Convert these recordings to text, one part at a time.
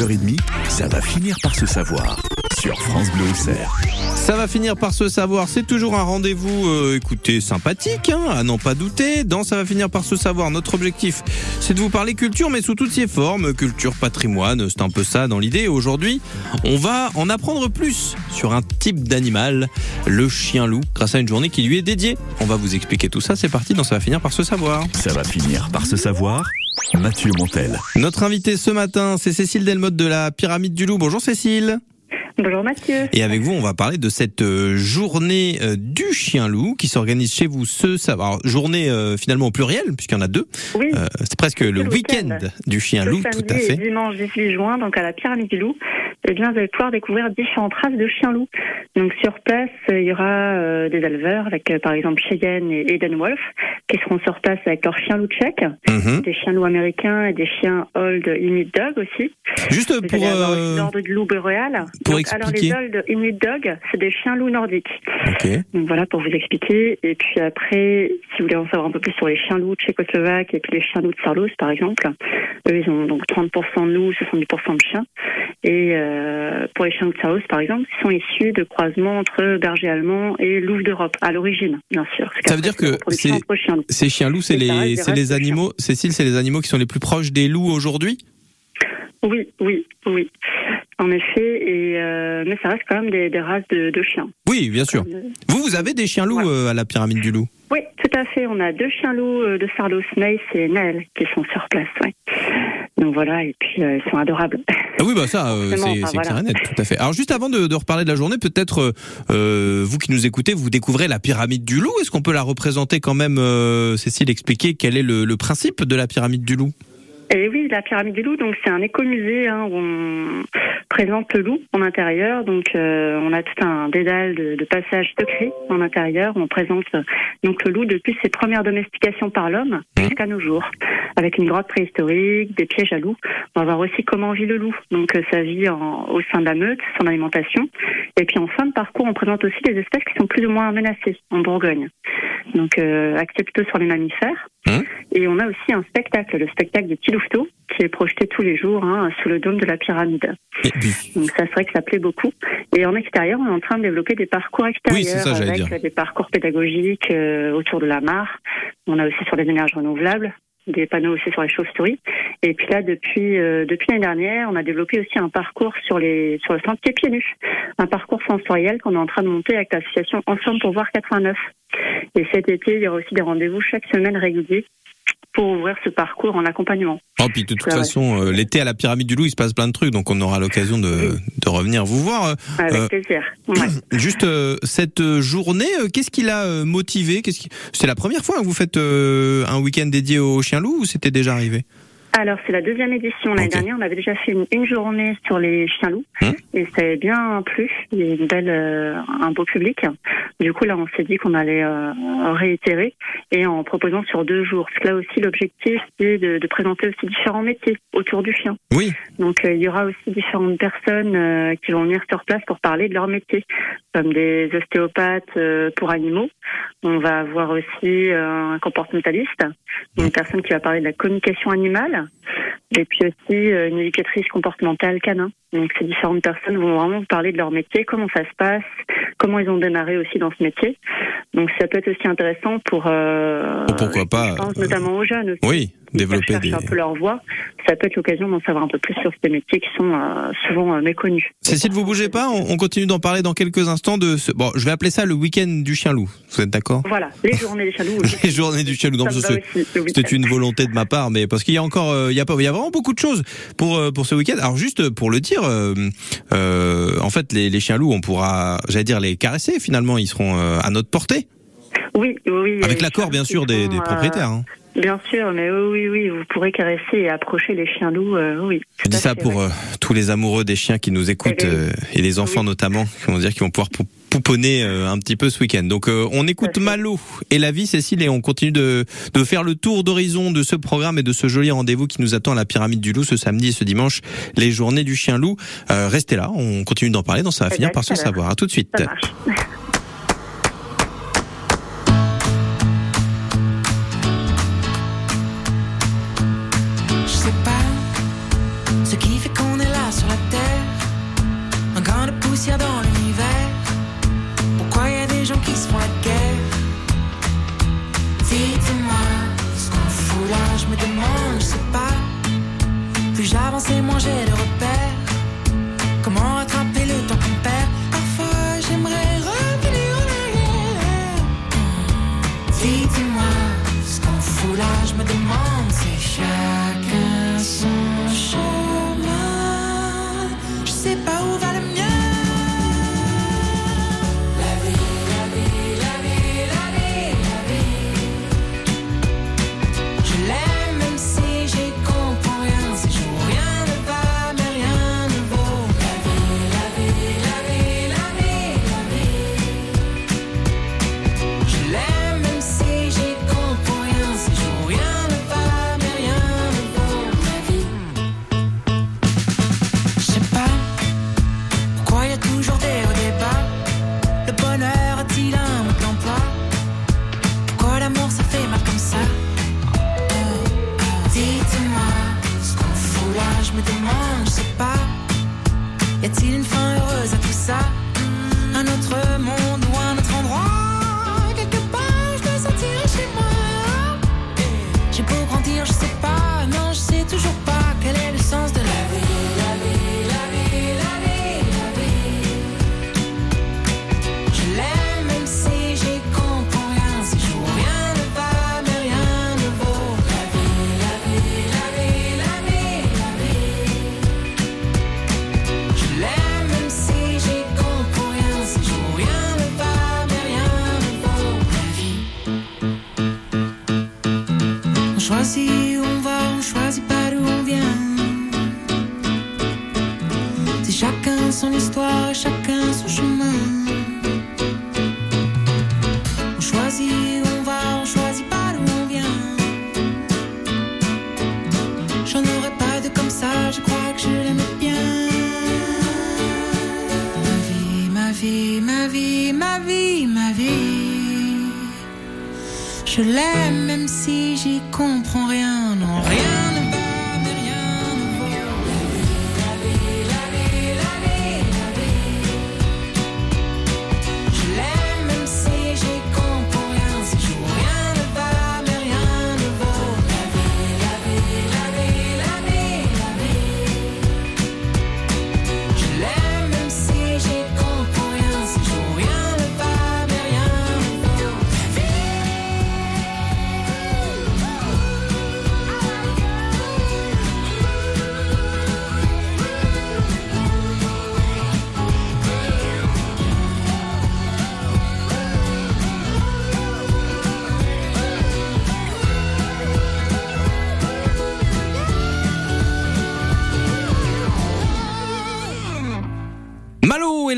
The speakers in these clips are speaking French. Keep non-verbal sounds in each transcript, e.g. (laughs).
9h30, ça va finir par se savoir sur France Bleu Auxerre. Ça va finir par se savoir, c'est toujours un rendez-vous, euh, écoutez, sympathique, hein, à n'en pas douter. Dans Ça va finir par se savoir, notre objectif, c'est de vous parler culture, mais sous toutes ses formes, culture, patrimoine, c'est un peu ça dans l'idée. Aujourd'hui, on va en apprendre plus sur un type d'animal, le chien-loup, grâce à une journée qui lui est dédiée. On va vous expliquer tout ça, c'est parti dans Ça va finir par se savoir. Ça va finir par se savoir. Mathieu Montel. Notre invité ce matin, c'est Cécile Delmotte de la Pyramide du Loup. Bonjour Cécile. Bonjour Mathieu. Et avec vous, on va parler de cette euh, journée euh, du chien-loup qui s'organise chez vous ce savoir. Journée euh, finalement au pluriel, puisqu'il y en a deux. Oui. c'est presque le, week-end du chien-loup, tout à fait. Et dimanche 18 juin, donc à la Pyramide du Loup, eh bien, vous allez pouvoir découvrir différentes races de chiens-loups. Donc sur place, il y aura des éleveurs avec par exemple Cheyenne et Eden Wolf qui seront sur place avec leurs chiens loups tchèques, mhm. des chiens loups américains et des chiens old Inuit Dog aussi. Juste pour euh... de loup boréal. Pour alors les old Inuit Dog, c'est des chiens loups nordiques. Donc voilà pour vous expliquer. Et puis après, si vous voulez en savoir un peu plus sur les chiens loups tchécoslovaques et puis les chiens loups de Sarlos par exemple, eux ils ont donc 30% de loups, 70% de chiens. Et euh, pour les chiens loups de Sarlos par exemple, ils sont issus de croisements entre berger allemand et loup d'Europe à l'origine, bien sûr. Ça veut dire que ces chiens loups, c'est les, c'est les animaux, Cécile, c'est les animaux qui sont les plus proches des loups aujourd'hui? Oui, oui, oui. En effet, et euh, mais ça reste quand même des, races de, chiens. Oui, bien sûr. Vous, vous avez des chiens loups euh, à la pyramide du loup? Oui, tout à fait. On a deux chiens loups euh, de Sarlos Mace et Naël qui sont sur place. Ouais. Donc voilà, et puis ils sont adorables. Ah oui, bah ça, c'est clair et net, tout à fait. Alors juste avant de, de reparler de la journée, peut-être vous qui nous écoutez, vous découvrez la pyramide du loup. Est-ce qu'on peut la représenter quand même, Cécile, expliquer quel est le, le principe de la pyramide du loup? Et oui, la pyramide du loup, donc c'est un écomusée hein, où on présente le loup en intérieur. Donc euh, on a tout un dédale de, de passages secrets en intérieur. On présente donc le loup depuis ses premières domestications par l'homme jusqu'à nos jours, avec une grotte préhistorique, des pièges à loup. On va voir aussi comment vit le loup, donc euh, sa vie en, au sein de la meute, son alimentation. Et puis en fin de parcours, on présente aussi des espèces qui sont plus ou moins menacées en Bourgogne. Donc euh, plutôt sur les mammifères. Mmh. Et on a aussi un spectacle, le spectacle de Tilouveteau, qui est projeté tous les jours hein, sous le dôme de la pyramide. Donc ça serait que ça plaît beaucoup. Et en extérieur, on est en train de développer des parcours extérieurs avec des parcours pédagogiques euh, autour de la mare. On a aussi sur les énergies renouvelables des panneaux aussi sur les chauves-souris. Et puis là, depuis euh, depuis l'année dernière, on a développé aussi un parcours sur les sur le sentier pieds nus, un parcours sensoriel qu'on est en train de monter avec l'association Ensemble pour voir 89. Et cet été, il y aura aussi des rendez-vous chaque semaine réguliers pour ouvrir ce parcours en accompagnement. Oh, puis de toute façon, euh, l'été à la Pyramide du Loup, il se passe plein de trucs, donc on aura l'occasion de, de, revenir vous voir. Euh, Avec euh, plaisir. (clears throat) Juste cette journée, qu'est-ce qui l'a motivé qui... C'est la première fois que vous faites un week-end dédié au chien loup ou c'était déjà arrivé? Alors c'est la deuxième édition. L'année dernière, on avait déjà fait une, journée sur les chiens loups hum. et ça avait bien plu. Il y a une belle, euh, un beau public. Du coup là, on s'est dit qu'on allait euh, réitérer et en proposant sur deux jours. Parce que là aussi, l'objectif c'est de, de, présenter aussi différents métiers autour du chien. Oui. Donc euh, il y aura aussi différentes personnes qui vont venir sur place pour parler de leur métier, comme des ostéopathes pour animaux. On va avoir aussi un comportementaliste, une personne qui va parler de la communication animale et puis aussi euh, une éducatrice comportementale canin. Donc ces différentes personnes vont vraiment parler de leur métier, comment ça se passe, comment ils ont démarré aussi dans ce métier. Donc ça peut être aussi intéressant pour euh, pourquoi pas pense, notamment aux jeunes aussi. Oui, développer des... un peu leur voix. Ça peut être l'occasion d'en savoir un peu plus sur ces métiers qui sont euh, souvent euh, méconnus. Cécile, vous bougez pas, on, continue d'en parler dans quelques instants de ce... bon, je vais appeler ça le week-end du chien loup. Vous êtes d'accord? Voilà, (laughs) les journées du chien loup. les journées du chien loup. C'était une volonté de ma part, mais parce qu'il y a encore, euh, il y a pas, il y a vraiment beaucoup de choses pour pour ce week-end. Alors juste pour le dire, en fait, les, les chiens loups, on pourra, j'allais dire, les caresser. Finalement, ils seront à notre portée. Oui, oui. Avec l'accord, bien sûr, des, des propriétaires. Hein. Bien sûr, mais oui, oui, vous pourrez caresser et approcher les chiens loups, euh, oui. Je dis ça pour euh, tous les amoureux des chiens qui nous écoutent euh, et les enfants notamment, qui vont dire qu'ils vont pouvoir pouponner un petit peu ce week-end. Donc on écoute Malo et la vie, Cécile, et on continue de, de faire le tour d'horizon de ce programme et de ce joli rendez-vous qui nous attend à la pyramide du loup ce samedi et ce dimanche, les journées du chien loup. restez là, on continue d'en parler, donc ça va finir par se savoir. À tout de suite. (laughs) j'y comprends rien, non, rien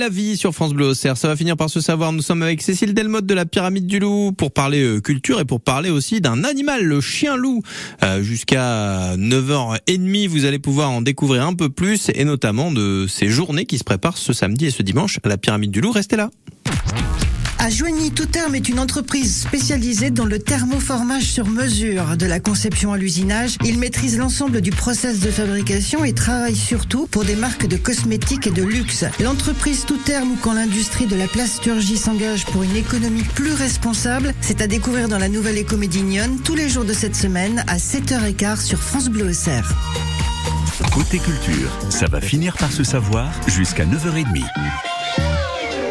la vie sur France Bleu Auxerre. Ça va finir par se savoir. Nous sommes avec Cécile Delmotte de la Pyramide du Loup pour parler euh, culture et pour parler aussi d'un animal, le chien loup. Euh, Jusqu'à 9h30, vous allez pouvoir en découvrir un peu plus et notamment de ces journées qui se préparent ce samedi et ce dimanche à la Pyramide du Loup. Restez là. À Joigny, Tout Terme est une entreprise spécialisée dans le thermoformage sur mesure, de la conception à l'usinage. Il maîtrise l'ensemble du process de fabrication et travaille surtout pour des marques de cosmétiques et de luxe. L'entreprise Tout Terme quand l'industrie de la plasturgie s'engage pour une économie plus responsable, c'est à découvrir dans la nouvelle Écomédignonne tous les jours de cette semaine à 7h15 sur France Bleu Auxerre. Côté culture, ça va finir par se savoir jusqu'à 9h30.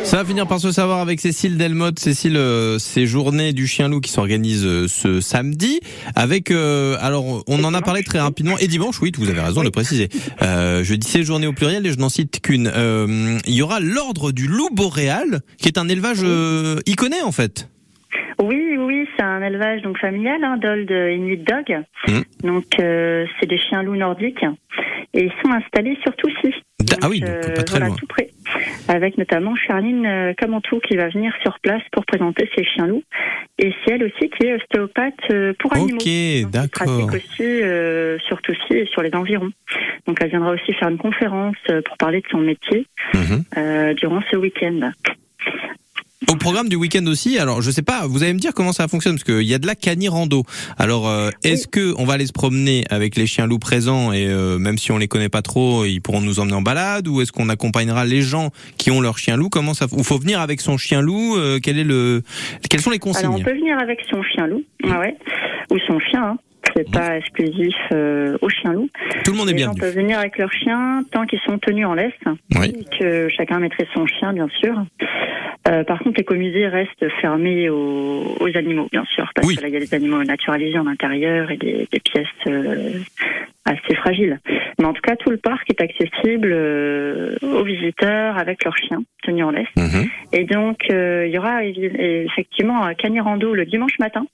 Ça va finir par se savoir avec Cécile Delmotte. Cécile, euh, ces journées du chien loup qui s'organisent euh, ce samedi. Avec, euh, alors, on en a parlé très rapidement. Et dimanche, oui, vous avez raison de le préciser. (laughs) Euh, je dis ces journées au pluriel et je n'en cite qu'une. Euh, il y aura l'ordre du loup boréal, qui est un élevage euh, iconé en fait. Oui, oui, c'est un élevage donc familial hein, d'Old Inuit Dog. Mhm. Donc euh, c'est des chiens loups nordiques et ils sont installés sur Toussy. Ah oui, donc pas très voilà, loin. tout près. Avec notamment Charline euh, Camantou qui va venir sur place pour présenter ses chiens loups. Et c'est elle aussi qui est ostéopathe euh, pour animaux. Ok, d'accord. pratique aussi euh, sur Toussy et sur les environs. Donc elle viendra aussi faire une conférence euh, pour parler de son métier Mhm. euh, durant ce week-end. Au programme du week-end aussi, alors je sais pas, vous allez me dire comment ça fonctionne parce qu'il y a de la cani-rando. Alors euh, est-ce que on va aller se promener avec les chiens loups présents et euh, même si on les connaît pas trop, ils pourront nous emmener en balade ou est-ce qu'on accompagnera les gens qui ont leur chien loup Comment ça Ou faut venir avec son chien loup euh, Quel est le Quelles sont les Alors on consignes peut venir avec son chien loup, ah ouais, ou son chien. hein. C'est pas exclusif euh, aux chiens loups. Tout le monde est Les bien gens peuvent venir avec leurs chiens tant qu'ils sont tenus en laisse, Oui. et que chacun maîtrise son chien, bien sûr. Euh, par contre, l'écomusée reste fermé aux, aux animaux, bien sûr, parce Oui. que là, il y a des animaux naturalisés en intérieur et des, des pièces euh, assez fragiles. Mais en tout cas, tout le parc est accessible euh, aux visiteurs avec leurs chiens tenus en laisse. Mhm. Et donc, euh, il y aura effectivement un canirando le dimanche matin.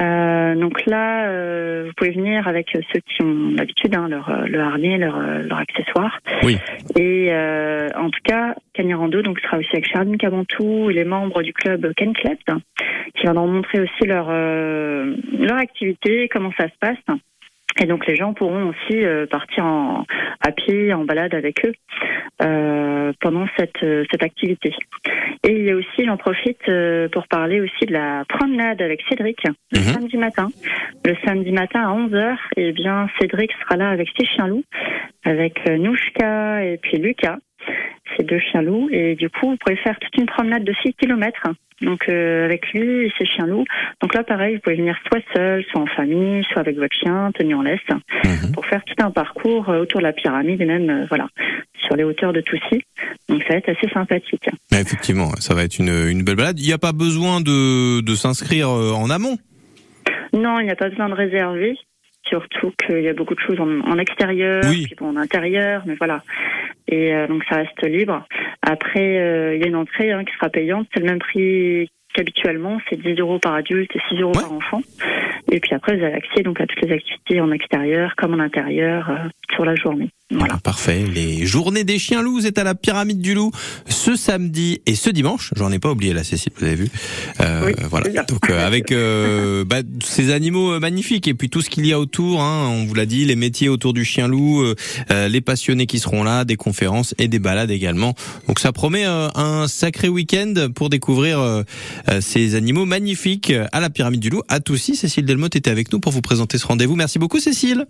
Euh, donc là, euh, vous pouvez venir avec ceux qui ont l'habitude, hein, leur, euh, le harnais, leur, euh, leur accessoire. Oui. Et euh, en tout cas, Canirando donc sera aussi avec Charline Cabantou et les membres du club Can Club, qui viendront montrer aussi leur euh, leur activité, comment ça se passe. Et donc les gens pourront aussi euh, partir en, à pied, en balade avec eux euh, pendant cette, euh, cette activité. Et il y a aussi, j'en profite euh, pour parler aussi de la promenade avec Cédric le Mhm. samedi matin. Le samedi matin à 11h, et bien Cédric sera là avec ses chiens loups, avec Nouchka et puis Lucas, ces deux chiens loups. Et du coup, vous pouvez faire toute une promenade de 6 km. Donc euh, avec lui et ses chiens loups. Donc là, pareil, vous pouvez venir soit seul, soit en famille, soit avec votre chien tenu en laisse Mhm. pour faire tout un parcours euh, autour de la pyramide et même euh, voilà sur les hauteurs de Toussy. Donc ça va être assez sympathique. Mais Effectivement, ça va être une, une belle balade. Il n'y a pas besoin de, de s'inscrire en amont? Non, il n'y a pas besoin de réserver. Surtout qu'il y a beaucoup de choses en, en extérieur, Oui. puis bon, en intérieur, mais voilà. Et euh, donc ça reste libre. Après, euh, il y a une entrée hein, qui sera payante. C'est le même prix qu'habituellement. C'est 10 euros par adulte et 6 euros Ouais. par enfant. Et puis après, vous avez accès donc à toutes les activités en extérieur comme en intérieur euh, sur la journée. Voilà. Parfait. Les journées des chiens loups est à la pyramide du loup ce samedi et ce dimanche. J'en ai pas oublié la Cécile, vous avez vu. Euh, Oui, voilà. Donc euh, avec euh, (laughs) bah, ces animaux euh, magnifiques et puis tout ce qu'il y a autour. Hein, on vous l'a dit, les métiers autour du chien loup, euh, euh, les passionnés qui seront là, des conférences et des balades également. Donc ça promet un sacré week-end pour découvrir ces animaux magnifiques à la pyramide du loup. À Toussy, Cécile Delmotte était avec nous pour vous présenter ce rendez-vous. Merci beaucoup Cécile.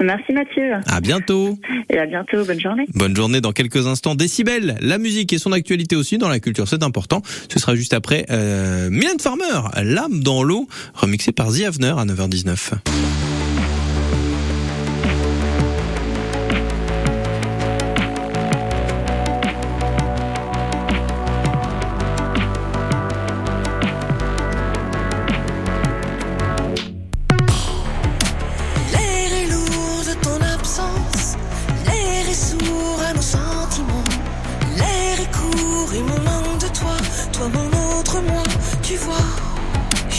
Merci Mathieu À bientôt. Et à bientôt. Bonne journée. Bonne journée dans quelques instants. Décibel, la musique et son actualité aussi dans la culture, c'est important. Ce sera juste après euh, Mylène Farmer, L'âme dans l'eau, remixé par The Avener à 9h19.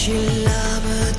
J'ai l'âme dans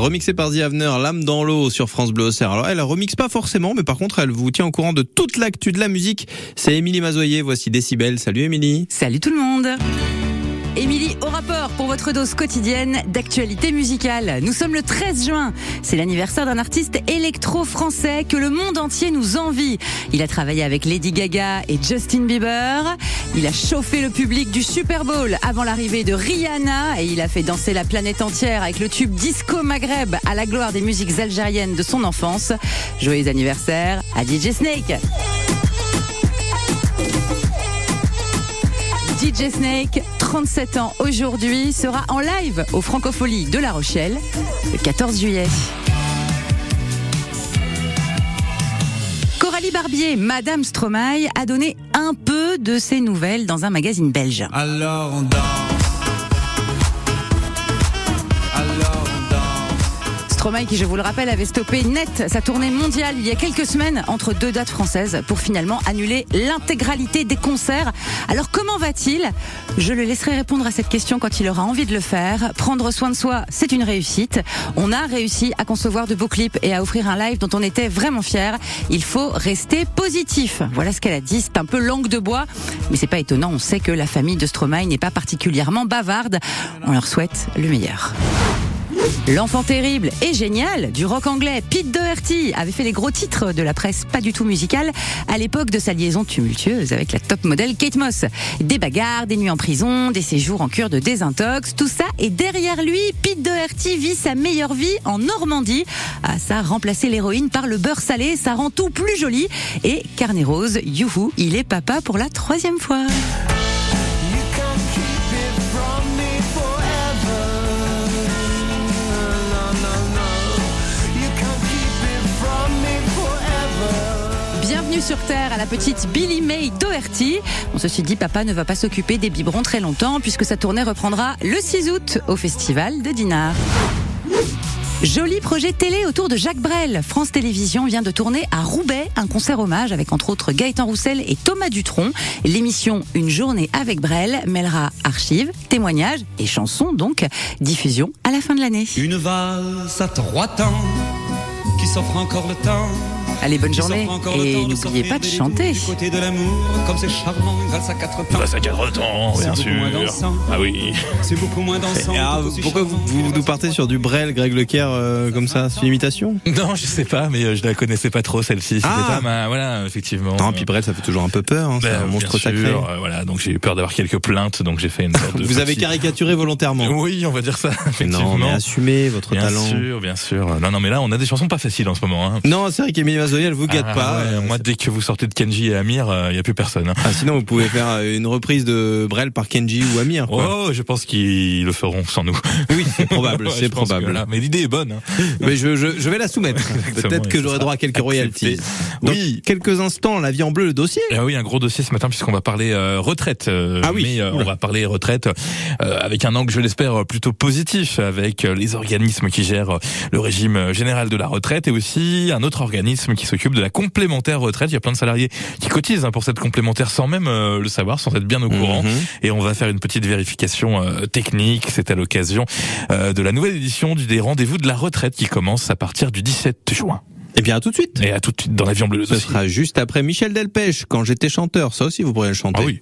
Remixée par The L'âme dans l'eau sur France Bleu Auxerre. Alors elle remixe pas forcément, mais par contre elle vous tient au courant de toute l'actu de la musique. C'est Émilie Mazoyer, voici Décibel. Salut Émilie. Salut tout le monde Émilie au rapport pour votre dose quotidienne d'actualité musicale. Nous sommes le 13 juin. C'est l'anniversaire d'un artiste électro-français que le monde entier nous envie. Il a travaillé avec Lady Gaga et Justin Bieber. Il a chauffé le public du Super Bowl avant l'arrivée de Rihanna et il a fait danser la planète entière avec le tube Disco Maghreb à la gloire des musiques algériennes de son enfance. Joyeux anniversaire à DJ Snake. DJ Snake, 37 ans aujourd'hui, sera en live au Francofolie de La Rochelle le 14 juillet. Coralie Barbier, Madame Stromae, a donné un peu de ses nouvelles dans un magazine belge. Alors on. Stromae, qui je vous le rappelle, avait stoppé net sa tournée mondiale il y a quelques semaines entre deux dates françaises pour finalement annuler l'intégralité des concerts. Alors comment va-t-il? Je le laisserai répondre à cette question quand il aura envie de le faire. Prendre soin de soi, c'est une réussite. On a réussi à concevoir de beaux clips et à offrir un live dont on était vraiment fiers. Il faut rester positif. Voilà ce qu'elle a dit. C'est un peu langue de bois, mais c'est pas étonnant. On sait que la famille de Stromae n'est pas particulièrement bavarde. On leur souhaite le meilleur. L'enfant terrible et génial du rock anglais Pete Doherty avait fait les gros titres de la presse pas du tout musicale à l'époque de sa liaison tumultueuse avec la top modèle Kate Moss. Des bagarres, des nuits en prison, des séjours en cure de désintox, tout ça et derrière lui, Pete Doherty vit sa meilleure vie en Normandie. Ah ça, remplacer l'héroïne par le beurre salé, ça rend tout plus joli. Et Carnet Rose, youhou, il est papa pour la troisième fois. Bienvenue sur Terre à la petite Billy May Doherty. On ceci dit, papa ne va pas s'occuper des biberons très longtemps puisque sa tournée reprendra le 6 août au festival de Dinard. Joli projet télé autour de Jacques Brel. France Télévisions vient de tourner à Roubaix un concert hommage avec entre autres Gaëtan Roussel et Thomas Dutronc. L'émission Une journée avec Brel mêlera archives, témoignages et chansons donc. Diffusion à la fin de l'année. Une valse à trois temps qui s'offre encore le temps. Allez, bonne journée et n'oubliez pas de chanter. côté de l'amour, comme c'est charmant, une valse à quatre temps. Bah, ça cadre temps, C'est bien beaucoup sûr. moins dansant. Ah oui. C'est beaucoup moins dansant. Aussi pourquoi vous, nous partez sur du Brel, Greg Lecaire euh, comme ça C'est une imitation? Non, je sais pas, mais euh, je la connaissais pas trop celle-ci. C'était Ah. voilà, effectivement. Non, puis Brel ça fait toujours un peu peur, hein, c'est Ben, un monstre bien sacré. euh, voilà, donc j'ai eu peur d'avoir quelques plaintes, donc j'ai fait une sorte de. (laughs) Vous avez caricaturé volontairement. (laughs) Oui, on va dire ça. Effectivement. Non, mais assumez votre bien talent. sûr, bien sûr. Non, non, mais là, on a des chansons pas faciles en ce moment. Hein. Non, c'est vrai qu'Emilie Mazoyer, elle vous gâte Ah, pas. ouais, Euh, moi, dès que vous sortez de Kenji et Amir, il y a plus personne. hein. Ah, sinon, vous pouvez faire euh, une reprise de Brel par Kenji ou Amir. Quoi. Oh, je pense qu'ils le feront sans nous. Oui, c'est probable, (laughs) Ouais, c'est que probable. là- mais l'idée est bonne. hein. Mais je, je, je vais la soumettre. (laughs) Peut-être que j'aurai droit à quelques royalties. Donc, Oui. quelques instants, la vie en bleu, le dossier. Ah oui, un gros dossier ce matin puisqu'on va parler euh, retraite. euh, Ah oui. Mais euh, on va parler retraite euh, avec un angle, je l'espère, plutôt positif avec euh, les organismes qui gèrent euh, le régime euh, général de la retraite et aussi un autre organisme qui s'occupe de la complémentaire retraite. Il y a plein de salariés qui cotisent hein, pour cette complémentaire sans même euh, le savoir, sans être bien au courant. Mhm. Et on va faire une petite vérification euh, technique. C'est à l'occasion euh, de la nouvelle édition du des rendez-vous de la retraite qui commence à partir du 17 juin. Et bien, à tout de suite. Et à tout de suite dans l'avion bleu. Ce sera juste après Michel Delpech, quand j'étais chanteur. Ça aussi, vous pourrez le chanter. Ah oui.